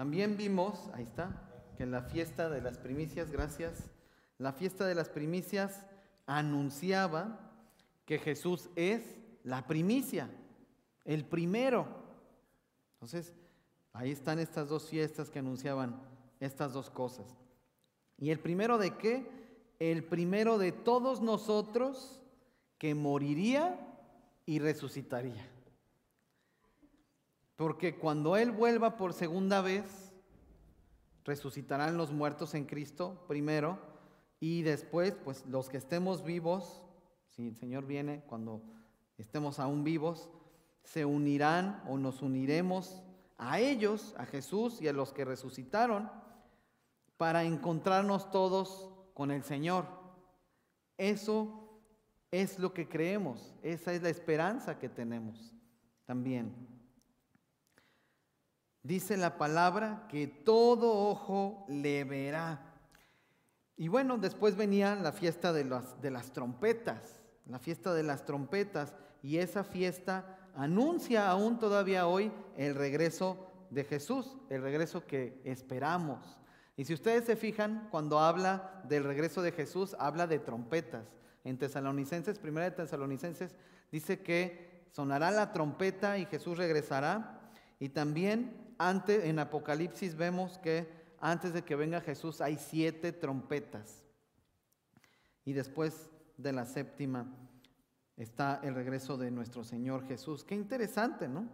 También vimos, ahí está, que en la fiesta de las primicias, gracias, la fiesta de las primicias anunciaba que Jesús es la primicia, el primero. Entonces, ahí están estas dos fiestas que anunciaban estas dos cosas. ¿Y el primero de qué? El primero de todos nosotros que moriría y resucitaría. Porque cuando Él vuelva por segunda vez, resucitarán los muertos en Cristo primero y después, pues los que estemos vivos, si el Señor viene, cuando estemos aún vivos, se unirán o nos uniremos a ellos, a Jesús y a los que resucitaron, para encontrarnos todos con el Señor. Eso es lo que creemos, esa es la esperanza que tenemos también. Dice la palabra que todo ojo le verá. Y bueno, después venía la fiesta de las, de las trompetas, la fiesta de las trompetas, y esa fiesta anuncia aún todavía hoy el regreso de Jesús, el regreso que esperamos. Y si ustedes se fijan, cuando habla del regreso de Jesús, habla de trompetas. En Tesalonicenses, primera de Tesalonicenses, dice que sonará la trompeta y Jesús regresará. Y también antes, en Apocalipsis vemos que antes de que venga Jesús hay siete trompetas. Y después de la séptima está el regreso de nuestro Señor Jesús. Qué interesante, ¿no?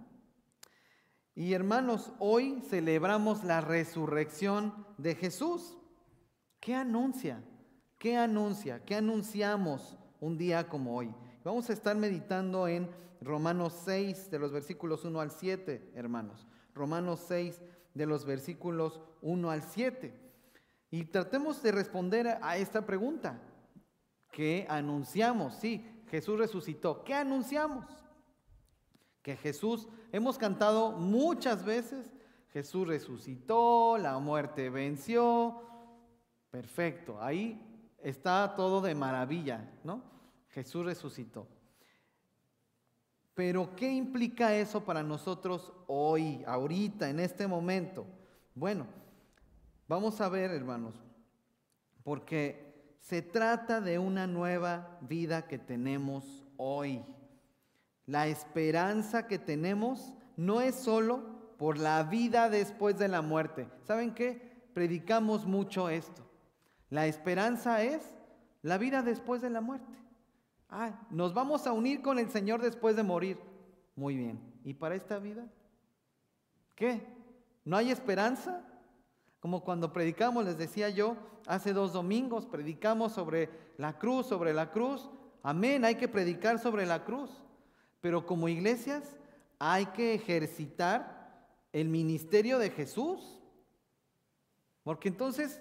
Y hermanos, hoy celebramos la resurrección de Jesús. ¿Qué anuncia? ¿Qué anuncia? ¿Qué anunciamos un día como hoy? Vamos a estar meditando en Romanos 6, de los versículos 1 al 7, hermanos. Romanos 6, de los versículos 1 al 7. Y tratemos de responder a esta pregunta. ¿Qué anunciamos? Sí, Jesús resucitó. ¿Qué anunciamos? Que Jesús, hemos cantado muchas veces, Jesús resucitó, la muerte venció. Perfecto, ahí está todo de maravilla, ¿no? Jesús resucitó. Pero ¿qué implica eso para nosotros hoy, ahorita, en este momento? Bueno, vamos a ver, hermanos, porque se trata de una nueva vida que tenemos hoy. La esperanza que tenemos no es solo por la vida después de la muerte. ¿Saben qué? Predicamos mucho esto. La esperanza es la vida después de la muerte. Ah, nos vamos a unir con el Señor después de morir. Muy bien. ¿Y para esta vida? ¿Qué? ¿No hay esperanza? Como cuando predicamos, les decía yo, hace dos domingos, predicamos sobre la cruz, sobre la cruz. Amén, hay que predicar sobre la cruz. Pero como iglesias hay que ejercitar el ministerio de Jesús. Porque entonces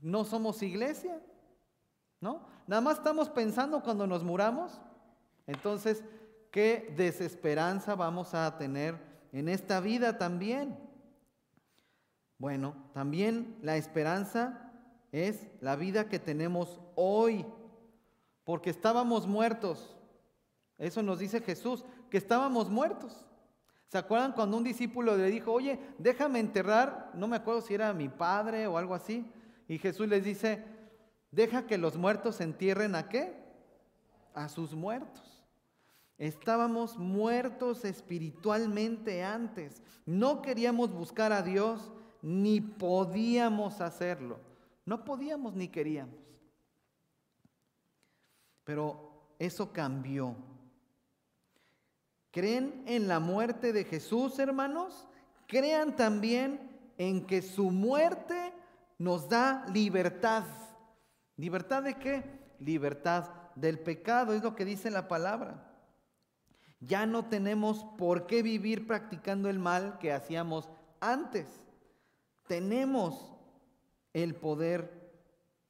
no somos iglesia, ¿no? Nada más estamos pensando cuando nos muramos. Entonces, ¿qué desesperanza vamos a tener en esta vida también? Bueno, también la esperanza es la vida que tenemos hoy, porque estábamos muertos. Eso nos dice Jesús, que estábamos muertos. ¿Se acuerdan cuando un discípulo le dijo, oye, déjame enterrar, no me acuerdo si era mi padre o algo así, y Jesús les dice, deja que los muertos entierren a qué? A sus muertos. Estábamos muertos espiritualmente antes. No queríamos buscar a Dios, ni podíamos hacerlo. No podíamos ni queríamos. Pero eso cambió. ¿Creen en la muerte de Jesús, hermanos? Crean también en que su muerte nos da libertad. ¿Libertad de qué? Libertad del pecado, es lo que dice la palabra. Ya no tenemos por qué vivir practicando el mal que hacíamos antes. Tenemos el poder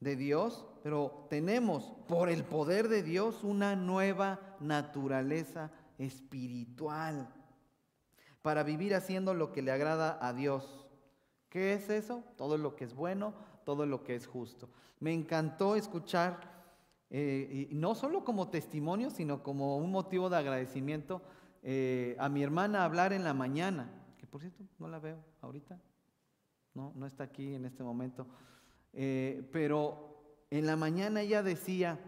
de Dios, pero tenemos por el poder de Dios una nueva naturaleza espiritual para vivir haciendo lo que le agrada a Dios. ¿Qué es eso? Todo lo que es bueno, todo lo que es justo. Me encantó escuchar, eh, y no solo como testimonio, sino como un motivo de agradecimiento, eh, a mi hermana hablar en la mañana, que por cierto no la veo ahorita, no, no está aquí en este momento, eh, pero en la mañana ella decía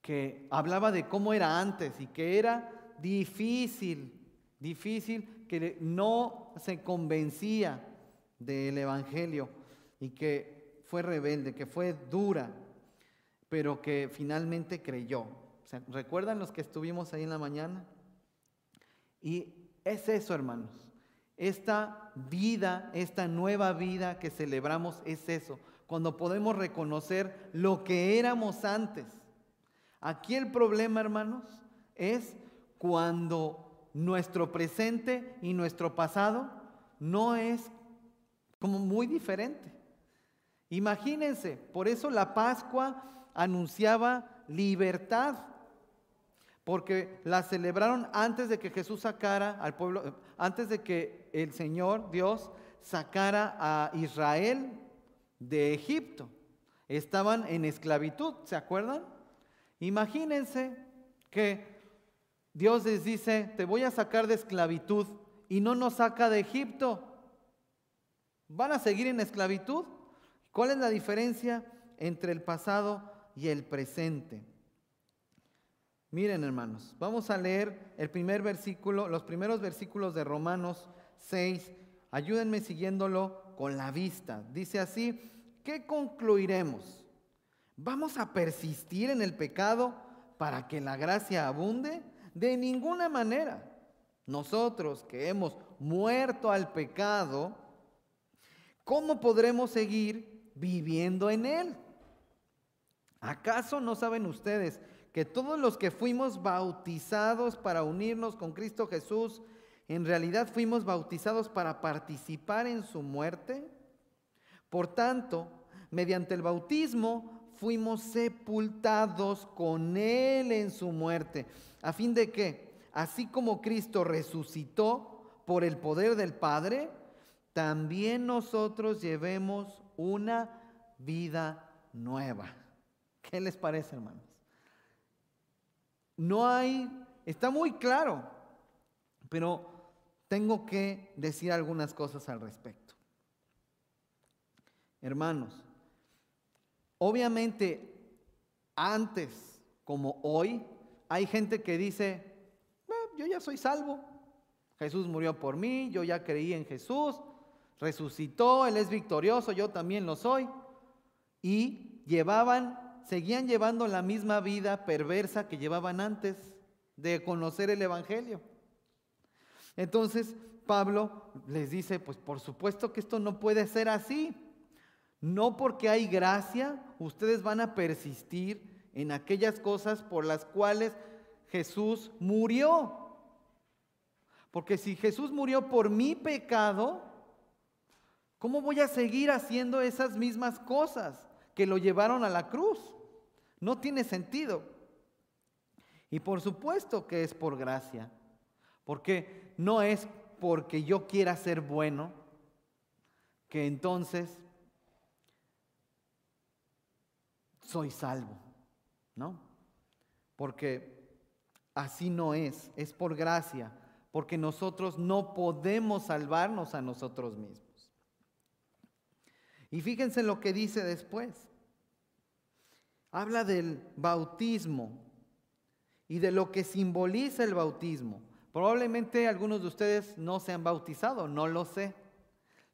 que hablaba de cómo era antes y que era difícil, difícil, que no se convencía del Evangelio y que fue rebelde, que fue dura, pero que finalmente creyó. ¿Recuerdan los que estuvimos ahí en la mañana? Y es eso, hermanos. Esta vida, esta nueva vida que celebramos es eso, cuando podemos reconocer lo que éramos antes. Aquí el problema, hermanos, es cuando nuestro presente y nuestro pasado no es como muy diferente. Imagínense, por eso la Pascua anunciaba libertad, porque la celebraron antes de que Jesús sacara al pueblo, antes de que el Señor Dios sacara a Israel de Egipto. Estaban en esclavitud, ¿se acuerdan? Imagínense que Dios les dice, te voy a sacar de esclavitud y no nos saca de Egipto. ¿Van a seguir en esclavitud? ¿Cuál es la diferencia entre el pasado y el presente? Miren, hermanos, vamos a leer el primer versículo, los primeros versículos de Romanos 6. Ayúdenme siguiéndolo con la vista. Dice así, ¿qué concluiremos? ¿Vamos a persistir en el pecado para que la gracia abunde? De ninguna manera. Nosotros que hemos muerto al pecado, ¿cómo podremos seguir viviendo en él? ¿Acaso no saben ustedes que todos los que fuimos bautizados para unirnos con Cristo Jesús, en realidad fuimos bautizados para participar en su muerte? Por tanto, mediante el bautismo fuimos sepultados con Él en su muerte, a fin de que, así como Cristo resucitó por el poder del Padre, también nosotros llevemos una vida nueva. ¿Qué les parece, hermanos? No hay, está muy claro, pero tengo que decir algunas cosas al respecto. Hermanos, obviamente antes como hoy, hay gente que dice, yo ya soy salvo, Jesús murió por mí, yo ya creí en Jesús, resucitó, Él es victorioso, yo también lo soy. Y llevaban, seguían llevando la misma vida perversa que llevaban antes de conocer el Evangelio. Entonces Pablo les dice, pues por supuesto que esto no puede ser así. No porque hay gracia, ustedes van a persistir en aquellas cosas por las cuales Jesús murió. Porque si Jesús murió por mi pecado, ¿Cómo voy a seguir haciendo esas mismas cosas que lo llevaron a la cruz? No tiene sentido. Y por supuesto que es por gracia, porque no es porque yo quiera ser bueno, que entonces soy salvo, ¿no? Porque así no es, es por gracia, porque nosotros no podemos salvarnos a nosotros mismos. Y fíjense lo que dice después. Habla del bautismo y de lo que simboliza el bautismo. Probablemente algunos de ustedes no se han bautizado, no lo sé.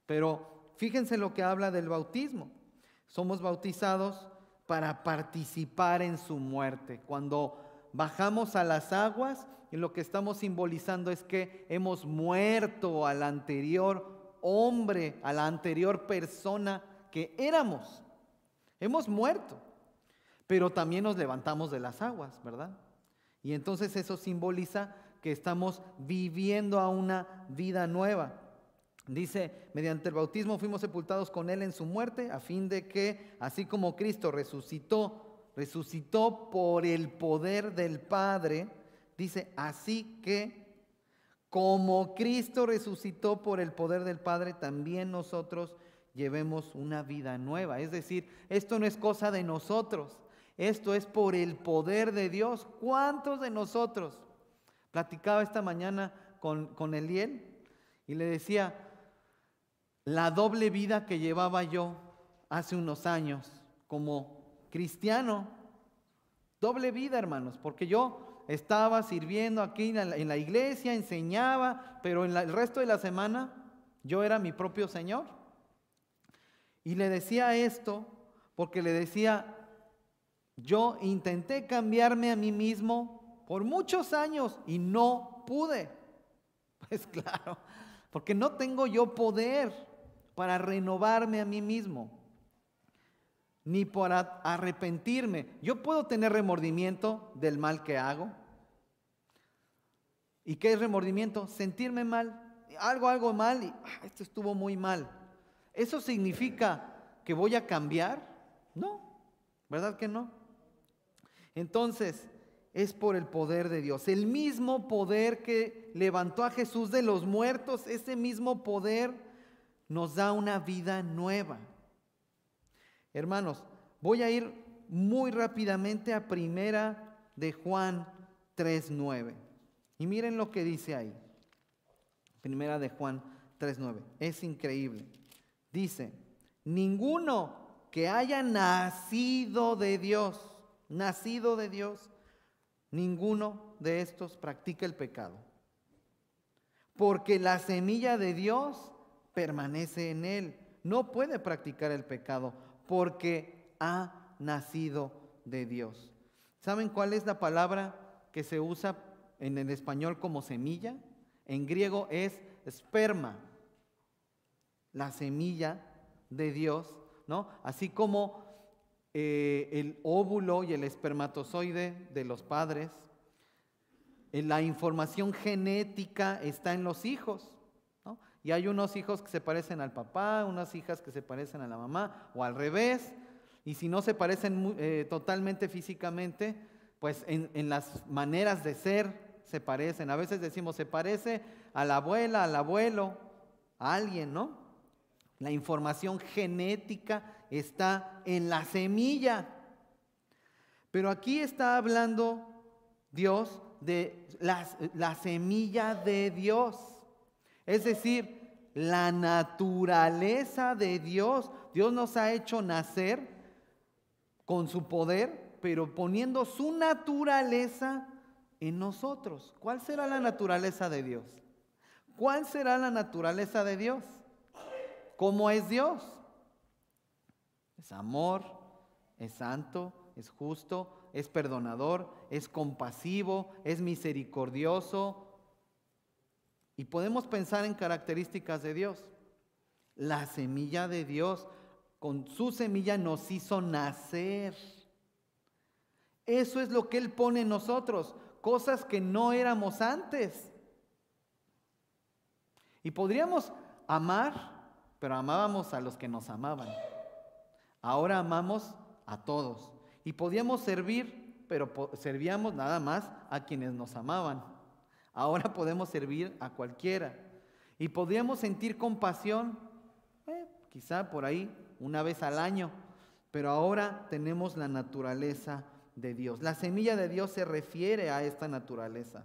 Pero fíjense lo que habla del bautismo. Somos bautizados para participar en su muerte. Cuando bajamos a las aguas, lo que estamos simbolizando es que hemos muerto al anterior hombre, a la anterior persona que éramos. Hemos muerto, pero también nos levantamos de las aguas, ¿verdad? Y entonces eso simboliza que estamos viviendo a una vida nueva. Dice, mediante el bautismo fuimos sepultados con Él en su muerte, a fin de que, así como Cristo resucitó, resucitó por el poder del Padre, dice, así que como Cristo resucitó por el poder del Padre, también nosotros llevemos una vida nueva. Es decir, esto no es cosa de nosotros, esto es por el poder de Dios. ¿Cuántos de nosotros? Platicaba esta mañana con, con Eliel y le decía, la doble vida que llevaba yo hace unos años como cristiano. Doble vida, hermanos, porque yo estaba sirviendo aquí en la, iglesia, enseñaba, pero en el resto de la semana yo era mi propio Señor. Y le decía esto porque le decía, yo intenté cambiarme a mí mismo por muchos años y no pude. Pues claro, porque no tengo yo poder para renovarme a mí mismo, ni para arrepentirme. Yo puedo tener remordimiento del mal que hago. ¿Y qué es remordimiento? Sentirme mal. Algo, algo mal y ah, esto estuvo muy mal. ¿Eso significa que voy a cambiar? No, ¿verdad que no? Entonces, es por el poder de Dios. El mismo poder que levantó a Jesús de los muertos, ese mismo poder nos da una vida nueva. Hermanos, voy a ir muy rápidamente a primera de Juan 3.9. Y miren lo que dice ahí. Primera de Juan 3.9. Es increíble. Dice, ninguno que haya nacido de Dios, nacido de Dios, ninguno de estos practica el pecado. Porque la semilla de Dios permanece en él. No puede practicar el pecado porque ha nacido de Dios. ¿Saben cuál es la palabra que se usa en el español como semilla? En griego es esperma, la semilla de Dios, ¿no? Así como eh, el óvulo y el espermatozoide de los padres, eh, la información genética está en los hijos. Y hay unos hijos que se parecen al papá, unas hijas que se parecen a la mamá, o al revés. Y si no se parecen eh, totalmente físicamente, pues en, las maneras de ser se parecen. A veces decimos, se parece a la abuela, al abuelo, a alguien, ¿no? La información genética está en la semilla. Pero aquí está hablando Dios de la, la semilla de Dios. Es decir, la naturaleza de Dios. Dios nos ha hecho nacer con su poder, pero poniendo su naturaleza en nosotros. ¿Cuál será la naturaleza de Dios? ¿Cuál será la naturaleza de Dios? ¿Cómo es Dios? Es amor, es santo, es justo, es perdonador, es compasivo, es misericordioso, y podemos pensar en características de Dios. La semilla de Dios, con su semilla nos hizo nacer. Eso es lo que Él pone en nosotros, cosas que no éramos antes. Y podríamos amar, pero amábamos a los que nos amaban. Ahora amamos a todos. Y podíamos servir, pero servíamos nada más a quienes nos amaban. Ahora podemos servir a cualquiera. Y podríamos sentir compasión, eh, quizá por ahí, una vez al año. Pero ahora tenemos la naturaleza de Dios. La semilla de Dios se refiere a esta naturaleza.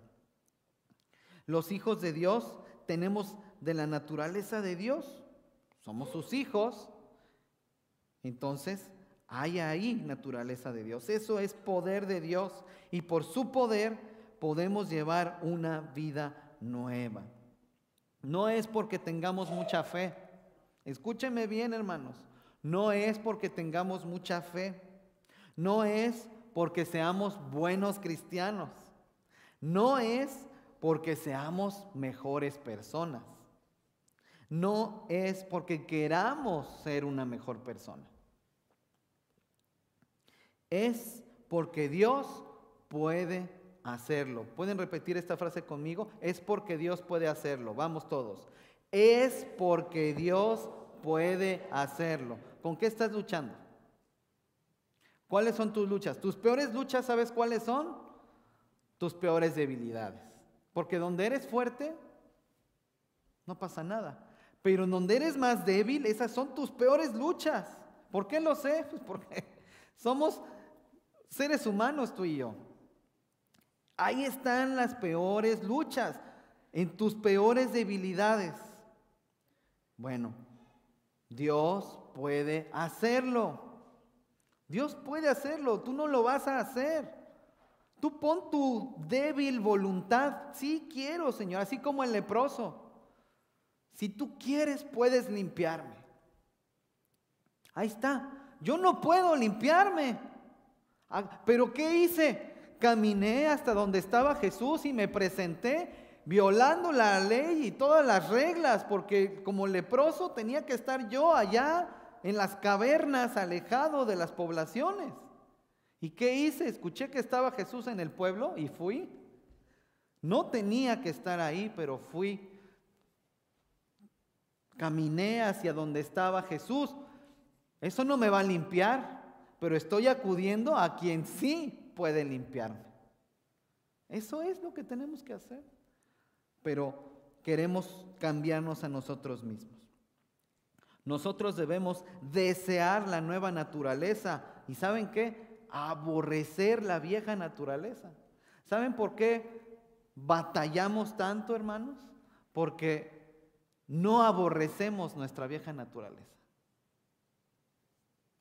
Los hijos de Dios tenemos de la naturaleza de Dios. Somos sus hijos. Entonces, hay ahí naturaleza de Dios. Eso es poder de Dios. Y por su poder podemos llevar una vida nueva. No es porque tengamos mucha fe. Escúcheme bien, hermanos. No es porque tengamos mucha fe. No es porque seamos buenos cristianos. No es porque seamos mejores personas. No es porque queramos ser una mejor persona. Es porque Dios puede hacerlo. ¿Pueden repetir esta frase conmigo? Es porque Dios puede hacerlo. Vamos todos. Es porque Dios puede hacerlo. ¿Con qué estás luchando? ¿Cuáles son tus luchas? Tus peores luchas, ¿sabes cuáles son? Tus peores debilidades. Porque donde eres fuerte, no pasa nada. Pero donde eres más débil, esas son tus peores luchas. ¿Por qué lo sé? Pues porque somos seres humanos tú y yo. Ahí están las peores luchas, en tus peores debilidades. Bueno, Dios puede hacerlo. Dios puede hacerlo, tú no lo vas a hacer. Tú pon tu débil voluntad. Sí quiero, Señor, así como el leproso. Si tú quieres, puedes limpiarme. Ahí está. Yo no puedo limpiarme. Ah, pero ¿qué hice? Caminé hasta donde estaba Jesús y me presenté violando la ley y todas las reglas, porque como leproso tenía que estar yo allá en las cavernas, alejado de las poblaciones. ¿Y qué hice? Escuché que estaba Jesús en el pueblo y fui. No tenía que estar ahí, pero fui. Caminé hacia donde estaba Jesús. Eso no me va a limpiar, pero estoy acudiendo a quien sí puede limpiarme. Eso es lo que tenemos que hacer. Pero queremos cambiarnos a nosotros mismos. Nosotros debemos desear la nueva naturaleza. ¿Y saben qué? aborrecer la vieja naturaleza. ¿Saben por qué batallamos tanto, hermanos? Porque no aborrecemos nuestra vieja naturaleza.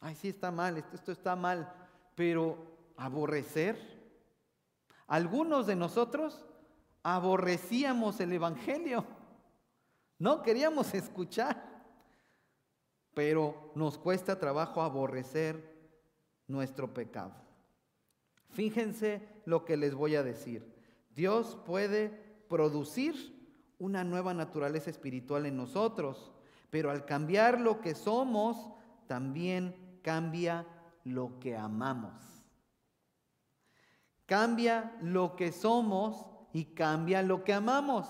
Ay, sí está mal, esto, esto está mal, pero aborrecer. Algunos de nosotros aborrecíamos el Evangelio. No queríamos escuchar, pero nos cuesta trabajo aborrecer nuestro pecado. Fíjense lo que les voy a decir. Dios puede producir una nueva naturaleza espiritual en nosotros, pero al cambiar lo que somos, también cambia lo que amamos. Cambia lo que somos y cambia lo que amamos.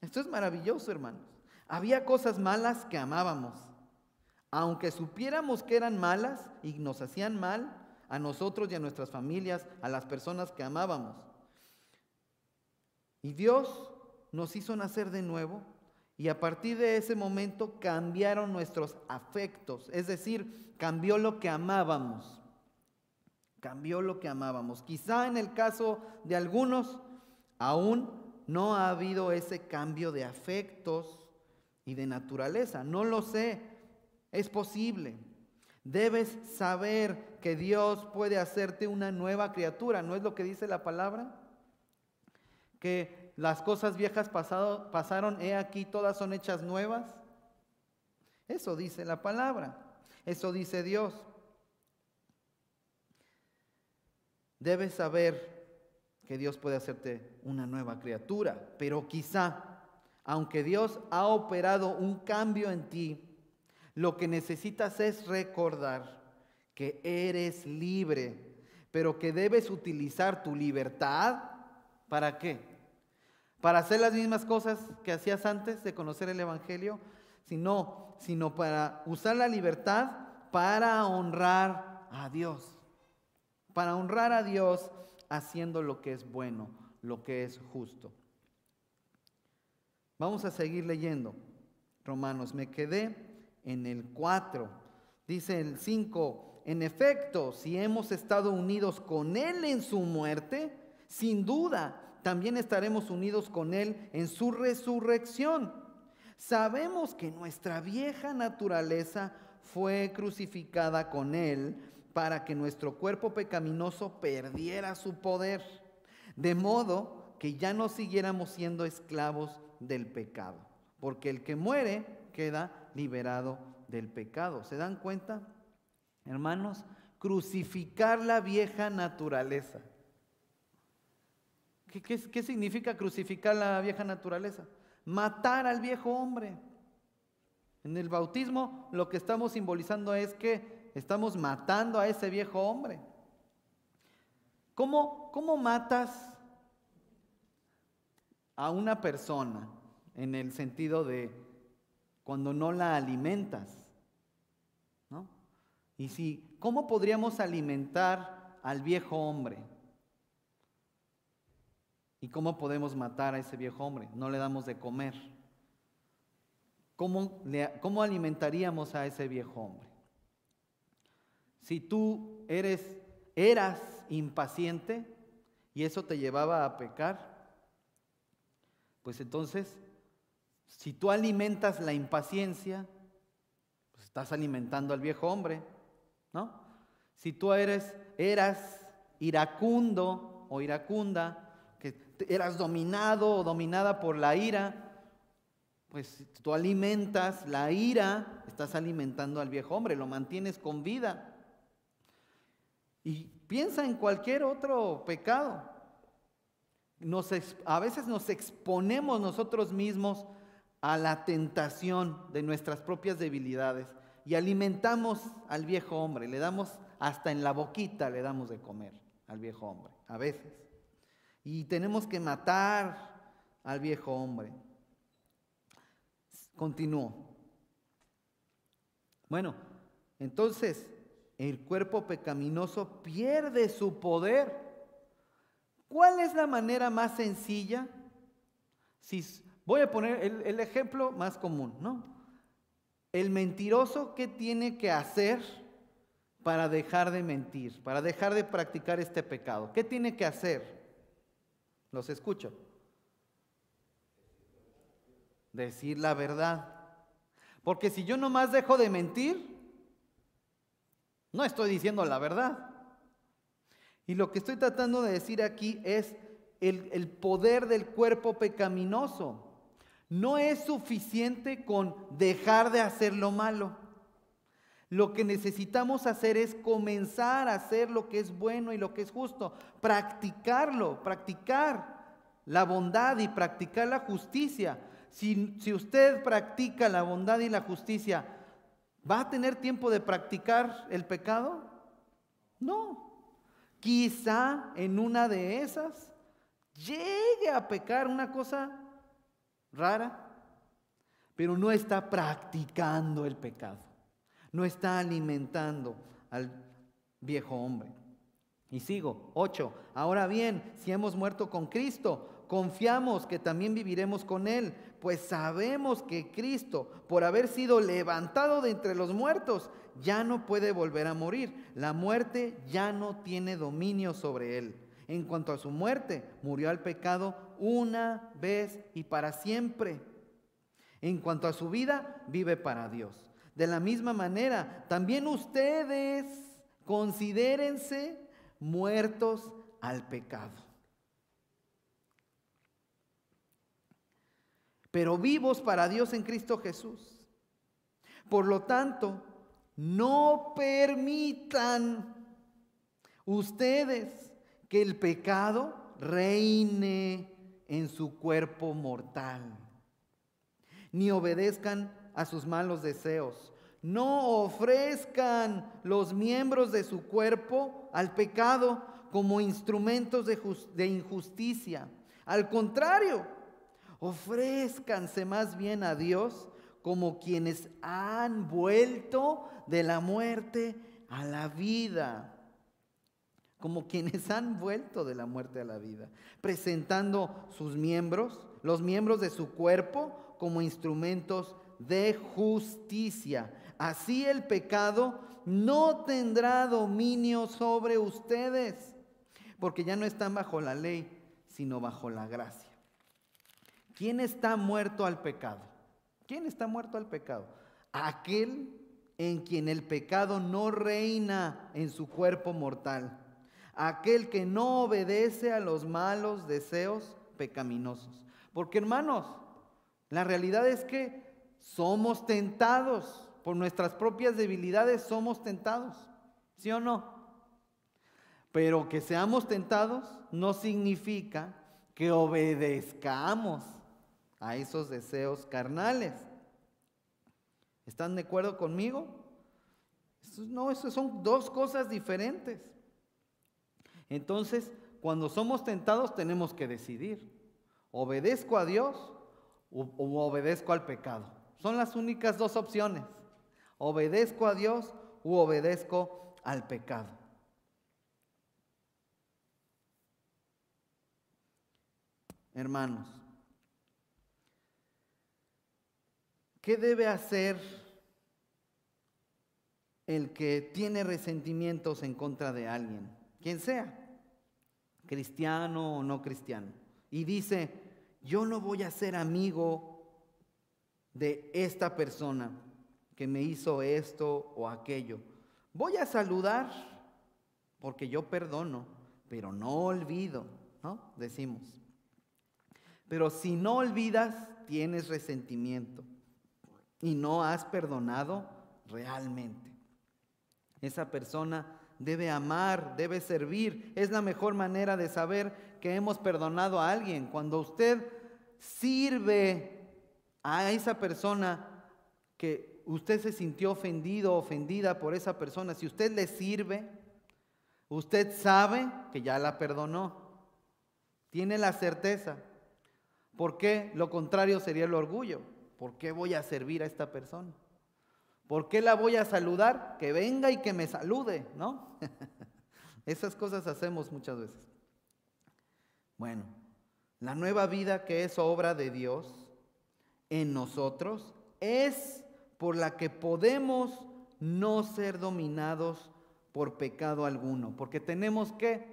Esto es maravilloso, hermanos. Había cosas malas que amábamos aunque supiéramos que eran malas y nos hacían mal a nosotros y a nuestras familias, a las personas que amábamos. Y Dios nos hizo nacer de nuevo y a partir de ese momento cambiaron nuestros afectos, es decir, cambió lo que amábamos. Cambió lo que amábamos. Quizá en el caso de algunos aún no ha habido ese cambio de afectos y de naturaleza. No lo sé, es posible. Debes saber que Dios puede hacerte una nueva criatura. ¿No es lo que dice la palabra? Que las cosas viejas pasado, pasaron, he aquí, todas son hechas nuevas. Eso dice la palabra. Eso dice Dios. Debes saber que Dios puede hacerte una nueva criatura, pero quizá, aunque Dios ha operado un cambio en ti, lo que necesitas es recordar que eres libre, pero que debes utilizar tu libertad. Para qué? Para hacer las mismas cosas que hacías antes de conocer el Evangelio, sino, sino para usar la libertad para honrar a Dios, para honrar a Dios haciendo lo que es bueno, lo que es justo. Vamos a seguir leyendo. Romanos, me quedé en el 4. Dice el 5, en efecto, si hemos estado unidos con Él en su muerte, sin duda también estaremos unidos con Él en su resurrección. Sabemos que nuestra vieja naturaleza fue crucificada con Él para que nuestro cuerpo pecaminoso perdiera su poder, de modo que ya no siguiéramos siendo esclavos del pecado, porque el que muere queda liberado del pecado. ¿Se dan cuenta? Hermanos, crucificar la vieja naturaleza. ¿Qué, significa crucificar la vieja naturaleza? Matar al viejo hombre. En el bautismo lo que estamos simbolizando es que estamos matando a ese viejo hombre. ¿Cómo, cómo matas a una persona en el sentido de cuando no la alimentas. ¿no? Y si, ¿cómo podríamos alimentar al viejo hombre? ¿Y cómo podemos matar a ese viejo hombre? No le damos de comer. ¿Cómo, cómo alimentaríamos a ese viejo hombre? Si tú eres, eras impaciente y eso te llevaba a pecar, pues entonces Si tú alimentas la impaciencia, pues estás alimentando al viejo hombre, ¿no? Si tú eres, eras iracundo o iracunda, que eras dominado o dominada por la ira, pues tú alimentas la ira, estás alimentando al viejo hombre, lo mantienes con vida. Y piensa en cualquier otro pecado. a veces nos exponemos nosotros mismos a la tentación de nuestras propias debilidades y alimentamos al viejo hombre, le damos hasta en la boquita, le damos de comer al viejo hombre, a veces. Y tenemos que matar al viejo hombre. Continúo. Bueno, entonces el cuerpo pecaminoso pierde su poder. ¿Cuál es la manera más sencilla? Si voy a poner el, el ejemplo más común, ¿no? El mentiroso, ¿qué tiene que hacer para dejar de mentir, para dejar de practicar este pecado? ¿Qué tiene que hacer? Los escucho. Decir la verdad. Porque si yo nomás dejo de mentir, no estoy diciendo la verdad. Y lo que estoy tratando de decir aquí es el, el poder del cuerpo pecaminoso. No es suficiente con dejar de hacer lo malo. Lo que necesitamos hacer es comenzar a hacer lo que es bueno y lo que es justo, practicarlo, practicar la bondad y practicar la justicia. Si, si, usted practica la bondad y la justicia, ¿va a tener tiempo de practicar el pecado? No. Quizá en una de esas llegue a pecar una cosa rara, pero no está practicando el pecado, no está alimentando al viejo hombre. Y sigo, ocho, ahora bien, si hemos muerto con Cristo, confiamos que también viviremos con Él, pues sabemos que Cristo, por haber sido levantado de entre los muertos, ya no puede volver a morir. La muerte ya no tiene dominio sobre Él. En cuanto a su muerte, murió al pecado una vez y para siempre. En cuanto a su vida, vive para Dios. De la misma manera, también ustedes considérense muertos al pecado. Pero vivos para Dios en Cristo Jesús. Por lo tanto, no permitan ustedes que el pecado reine en su cuerpo mortal, ni obedezcan a sus malos deseos. No ofrezcan los miembros de su cuerpo al pecado como instrumentos de, de injusticia. Al contrario, ofrézcanse más bien a Dios como quienes han vuelto de la muerte a la vida como quienes han vuelto de la muerte a la vida, presentando sus miembros, los miembros de su cuerpo, como instrumentos de justicia. Así el pecado no tendrá dominio sobre ustedes, porque ya no están bajo la ley, sino bajo la gracia. ¿Quién está muerto al pecado? ¿Quién está muerto al pecado? Aquel en quien el pecado no reina en su cuerpo mortal aquel que no obedece a los malos deseos pecaminosos. Porque hermanos, la realidad es que somos tentados, por nuestras propias debilidades somos tentados, ¿sí o no? Pero que seamos tentados no significa que obedezcamos a esos deseos carnales. ¿Están de acuerdo conmigo? No, eso son dos cosas diferentes. Entonces, cuando somos tentados tenemos que decidir, ¿obedezco a Dios o, obedezco al pecado? Son las únicas dos opciones, ¿obedezco a Dios u obedezco al pecado? Hermanos, ¿qué debe hacer el que tiene resentimientos en contra de alguien? Quien sea cristiano o no cristiano, y dice, yo no voy a ser amigo de esta persona que me hizo esto o aquello. Voy a saludar porque yo perdono, pero no olvido, ¿no? Decimos. Pero si no olvidas, tienes resentimiento y no has perdonado realmente. Esa persona debe amar, debe servir. Es la mejor manera de saber que hemos perdonado a alguien. Cuando usted sirve a esa persona que usted se sintió ofendido, ofendida por esa persona, si usted le sirve, usted sabe que ya la perdonó. Tiene la certeza. ¿Por qué? Lo contrario sería el orgullo. ¿Por qué voy a servir a esta persona? ¿Por qué la voy a saludar? Que venga y que me salude, ¿no? Esas cosas hacemos muchas veces. Bueno, la nueva vida que es obra de Dios en nosotros es por la que podemos no ser dominados por pecado alguno, porque tenemos que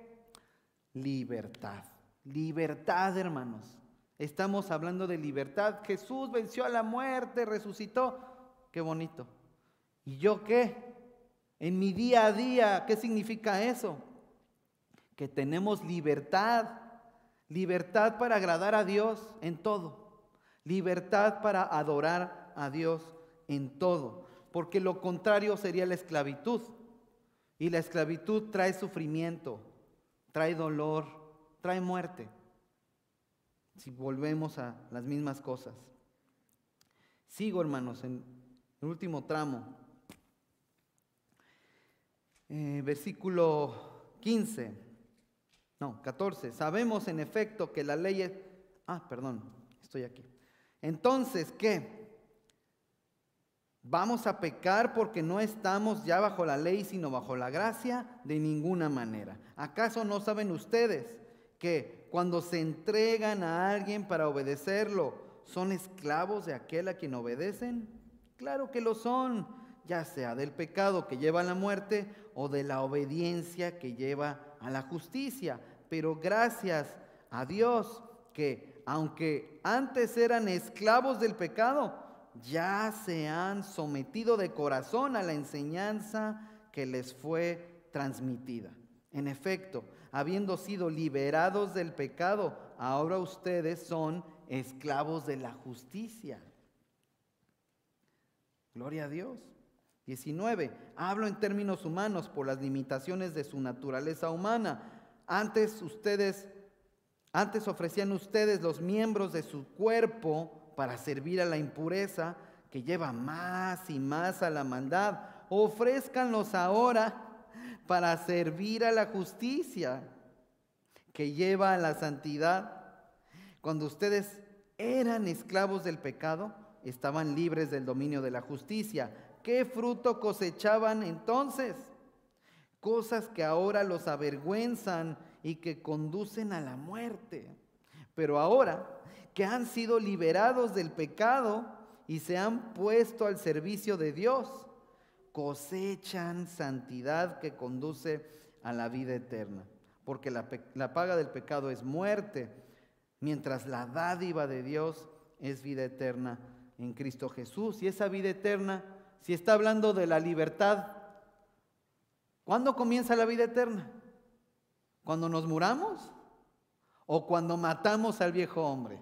libertad, libertad hermanos. Estamos hablando de libertad. Jesús venció a la muerte, resucitó. Qué bonito. ¿Y yo qué? En mi día a día, ¿qué significa eso? Que tenemos libertad, libertad para agradar a Dios en todo libertad para adorar a Dios en todo, porque lo contrario sería la esclavitud. Y la esclavitud trae sufrimiento, trae dolor, trae muerte. Si volvemos a las mismas cosas. Sigo, hermanos, en el último tramo. Eh, versículo 15, no, 14. Sabemos en efecto que la ley es... Ah, perdón, estoy aquí. Entonces, ¿qué? ¿Vamos a pecar porque no estamos ya bajo la ley, sino bajo la gracia? De ninguna manera. ¿Acaso no saben ustedes que cuando se entregan a alguien para obedecerlo, son esclavos de aquel a quien obedecen? Claro que lo son, ya sea del pecado que lleva a la muerte o de la obediencia que lleva a la justicia. Pero gracias a Dios que aunque antes eran esclavos del pecado, ya se han sometido de corazón a la enseñanza que les fue transmitida. En efecto, habiendo sido liberados del pecado, ahora ustedes son esclavos de la justicia. Gloria a Dios. 19. Hablo en términos humanos por las limitaciones de su naturaleza humana. Antes ustedes antes ofrecían ustedes los miembros de su cuerpo para servir a la impureza que lleva más y más a la maldad. Ofrézcanlos ahora para servir a la justicia que lleva a la santidad. Cuando ustedes eran esclavos del pecado, estaban libres del dominio de la justicia. ¿Qué fruto cosechaban entonces? Cosas que ahora los avergüenzan y que conducen a la muerte. Pero ahora que han sido liberados del pecado y se han puesto al servicio de Dios, cosechan santidad que conduce a la vida eterna. Porque la, la paga del pecado es muerte, mientras la dádiva de Dios es vida eterna en Cristo Jesús. Y esa vida eterna, si está hablando de la libertad, ¿cuándo comienza la vida eterna? ¿Cuando nos muramos? ¿O cuando matamos al viejo hombre?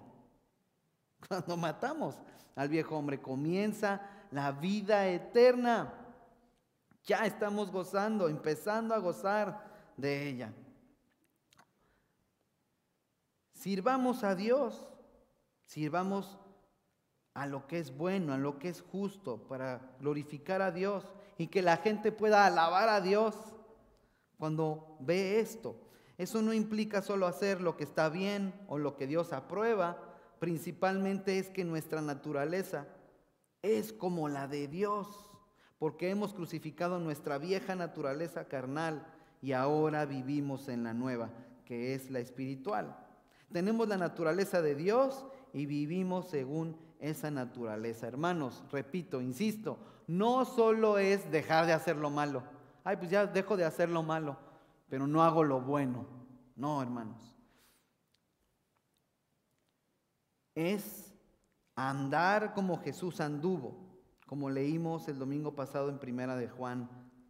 Cuando matamos al viejo hombre comienza la vida eterna. Ya estamos gozando, empezando a gozar de ella. Sirvamos a Dios, sirvamos a lo que es bueno, a lo que es justo, para glorificar a Dios y que la gente pueda alabar a Dios cuando ve esto. Eso no implica solo hacer lo que está bien o lo que Dios aprueba, principalmente es que nuestra naturaleza es como la de Dios, porque hemos crucificado nuestra vieja naturaleza carnal y ahora vivimos en la nueva, que es la espiritual. Tenemos la naturaleza de Dios y vivimos según esa naturaleza. Hermanos, repito, insisto, no solo es dejar de hacer lo malo. Ay, pues ya dejo de hacer lo malo pero no hago lo bueno. No, hermanos. Es andar como Jesús anduvo, como leímos el domingo pasado en Primera de Juan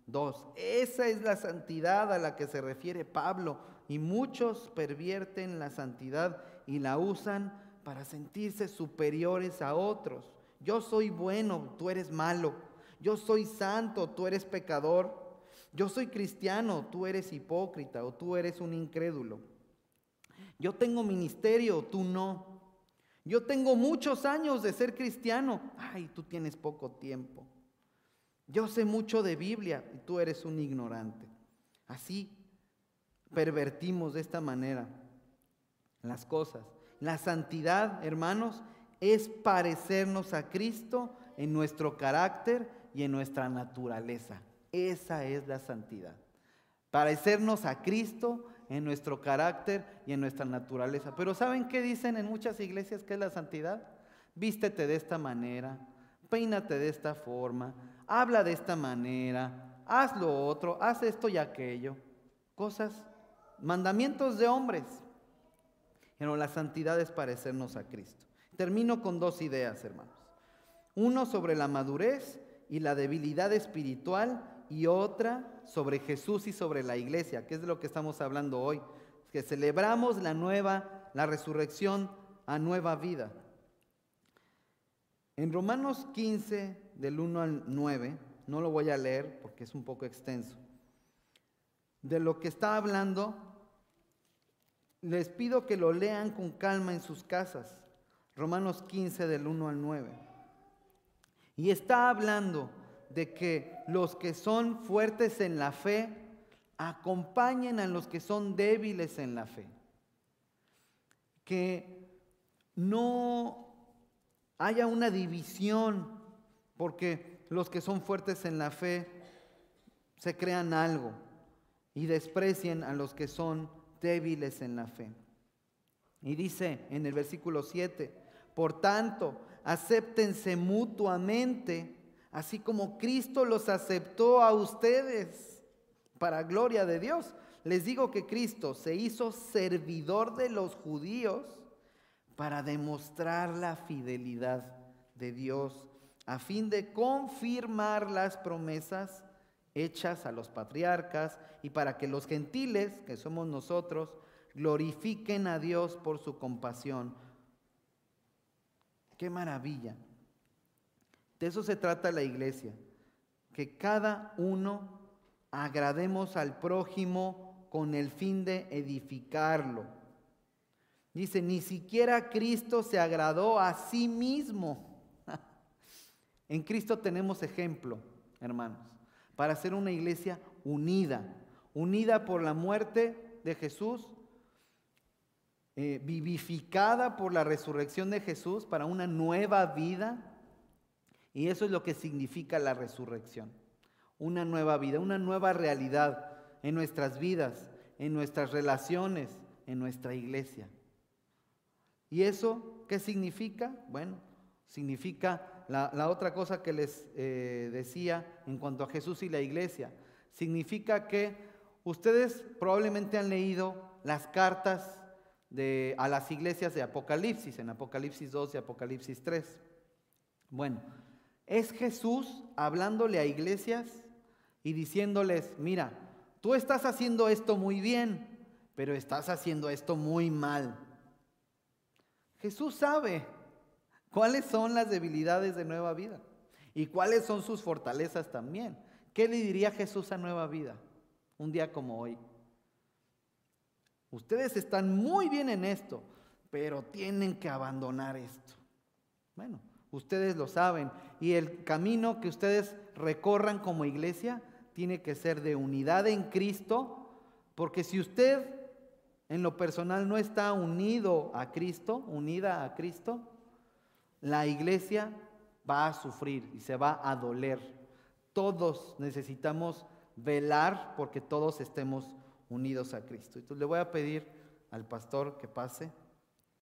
2. Esa es la santidad a la que se refiere Pablo y muchos pervierten la santidad y la usan para sentirse superiores a otros. Yo soy bueno, tú eres malo. Yo soy santo, tú eres pecador. Yo soy cristiano, tú eres hipócrita o tú eres un incrédulo. Yo tengo ministerio, tú no. Yo tengo muchos años de ser cristiano. Ay, tú tienes poco tiempo. Yo sé mucho de Biblia y tú eres un ignorante. Así pervertimos de esta manera las cosas. La santidad, hermanos, es parecernos a Cristo en nuestro carácter y en nuestra naturaleza. Esa es la santidad. Parecernos a Cristo en nuestro carácter y en nuestra naturaleza. Pero ¿saben qué dicen en muchas iglesias que es la santidad? Vístete de esta manera, peínate de esta forma, habla de esta manera, haz lo otro, haz esto y aquello. Cosas, mandamientos de hombres. Pero la santidad es parecernos a Cristo. Termino con dos ideas, hermanos. Uno sobre la madurez y la debilidad espiritual y otra sobre Jesús y sobre la iglesia, que es de lo que estamos hablando hoy, que celebramos la nueva, la resurrección a nueva vida. En Romanos 15, del 1 al 9, no lo voy a leer porque es un poco extenso, de lo que está hablando, les pido que lo lean con calma en sus casas. Romanos 15, del 1 al 9. Y está hablando de que los que son fuertes en la fe acompañen a los que son débiles en la fe. Que no haya una división, porque los que son fuertes en la fe se crean algo y desprecien a los que son débiles en la fe. Y dice en el versículo 7, por tanto, acéptense mutuamente así como Cristo los aceptó a ustedes para gloria de Dios. Les digo que Cristo se hizo servidor de los judíos para demostrar la fidelidad de Dios, a fin de confirmar las promesas hechas a los patriarcas y para que los gentiles, que somos nosotros, glorifiquen a Dios por su compasión. Qué maravilla. De eso se trata la iglesia, que cada uno agrademos al prójimo con el fin de edificarlo. Dice, ni siquiera Cristo se agradó a sí mismo. en Cristo tenemos ejemplo, hermanos, para ser una iglesia unida, unida por la muerte de Jesús, eh, vivificada por la resurrección de Jesús para una nueva vida y eso es lo que significa la resurrección. Una nueva vida, una nueva realidad en nuestras vidas, en nuestras relaciones, en nuestra iglesia. ¿Y eso qué significa? Bueno, significa la, otra cosa que les eh, decía en cuanto a Jesús y la iglesia. Significa que ustedes probablemente han leído las cartas a las iglesias de Apocalipsis, en Apocalipsis 2 y Apocalipsis 3. Bueno, es Jesús hablándole a iglesias y diciéndoles, mira, tú estás haciendo esto muy bien, pero estás haciendo esto muy mal. Jesús sabe cuáles son las debilidades de nueva vida y cuáles son sus fortalezas también. ¿Qué le diría Jesús a nueva vida un día como hoy? Ustedes están muy bien en esto, pero tienen que abandonar esto. Bueno, Ustedes lo saben. Y el camino que ustedes recorran como iglesia tiene que ser de unidad en Cristo, porque si usted en lo personal no está unido a Cristo, unida a Cristo, la iglesia va a sufrir y se va a doler. Todos necesitamos velar porque todos estemos unidos a Cristo. Entonces le voy a pedir al pastor que pase.